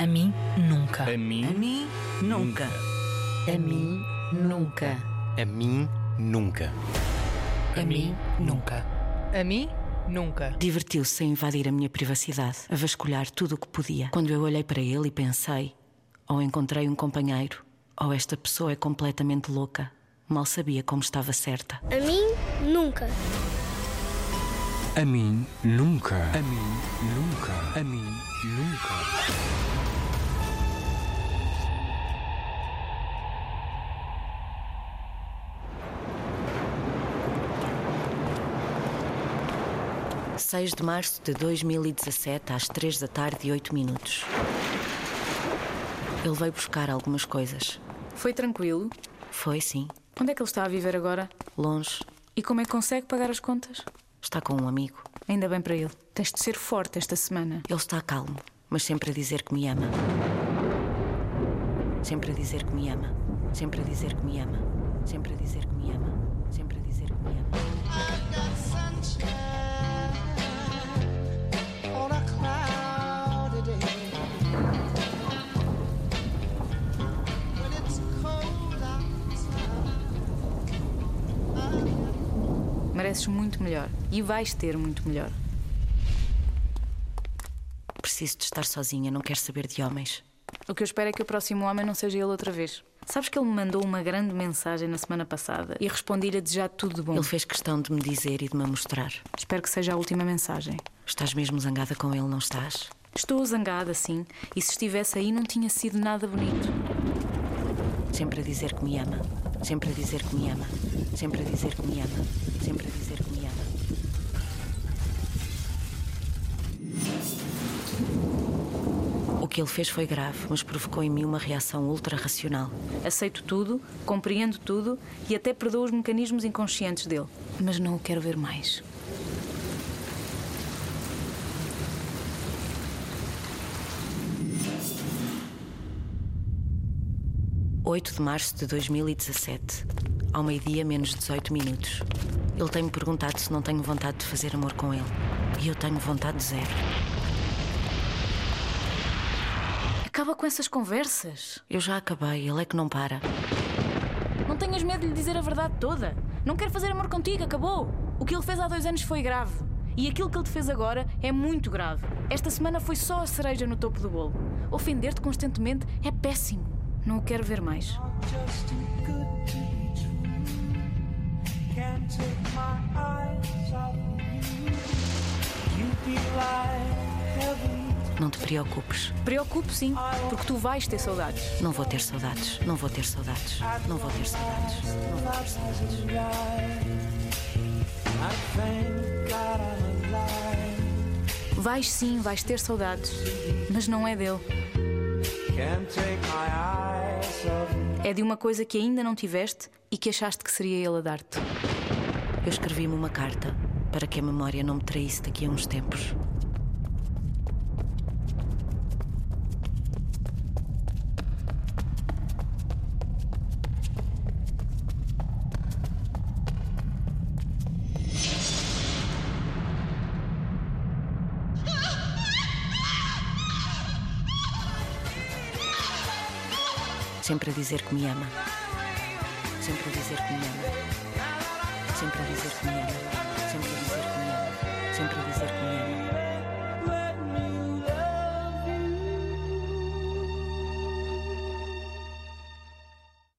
A mim, nunca. A mim, A mim, nunca. A mim, nunca. A mim, nunca. A mim, nunca. A mim, nunca. Divertiu-se a invadir a minha privacidade, a vasculhar tudo o que podia. Quando eu olhei para ele e pensei: ou encontrei um companheiro, ou esta pessoa é completamente louca. Mal sabia como estava certa. A mim, nunca. A mim, nunca. A mim, nunca. A mim, nunca. Seis de março de 2017, às três da tarde e oito minutos. Ele veio buscar algumas coisas. Foi tranquilo? Foi, sim, Onde é que ele está a viver agora? longe. E como é que consegue pagar as contas? Está com um amigo. Ainda bem para ele. Tens de ser forte esta semana. Ele está calmo, mas sempre a dizer que me ama. Sempre a dizer que me ama. Sempre a dizer que me ama. Sempre a dizer que me ama. Sempre a dizer que me ama. Mereces muito melhor. E vais ter muito melhor. Preciso de estar sozinha, não quero saber de homens. O que eu espero é que o próximo homem não seja ele outra vez. Sabes que ele me mandou uma grande mensagem na semana passada e respondi-lhe a desejar tudo de bom. Ele fez questão de me dizer e de me mostrar. Espero que seja a última mensagem. Estás mesmo zangada com ele, não estás? Estou zangada, sim, e se estivesse aí não tinha sido nada bonito. Sempre a dizer que me ama. Sempre a dizer que me ama. Sempre a dizer que me ama. Sempre a dizer que me ama. O que ele fez foi grave, mas provocou em mim uma reação ultra-racional. Aceito tudo, compreendo tudo e até perdoo os mecanismos inconscientes dele. Mas não o quero ver mais. Oito de março de 2017, ao meio-dia menos 18 minutos. Ele tem-me perguntado se não tenho vontade de fazer amor com ele. E eu tenho vontade zero. Acaba com essas conversas. Eu já acabei, ele é que não para. Não tenhas medo de lhe dizer a verdade toda. Não quero fazer amor contigo, acabou. O que ele fez há dois anos foi grave. E aquilo que ele te fez agora é muito grave. Esta semana foi só a cereja no topo do bolo. Ofender-te constantemente é péssimo. Não o quero ver mais. Não te preocupes. Preocupo sim, porque tu vais ter saudades. Não vou ter saudades. Não vou ter saudades. Não vou ter saudades. Não vou ter saudades. Vais sim, vais ter saudades. Mas não é dele. Can't take my eyes. É de uma coisa que ainda não tiveste e que achaste que seria ele a dar-te. Eu escrevi-me uma carta para que a memória não me traísse daqui a uns tempos. Sempre a dizer que me ama. Sempre a dizer que me ama. Sempre a dizer que me ama. Sempre a dizer que me ama. Sempre a dizer que me ama.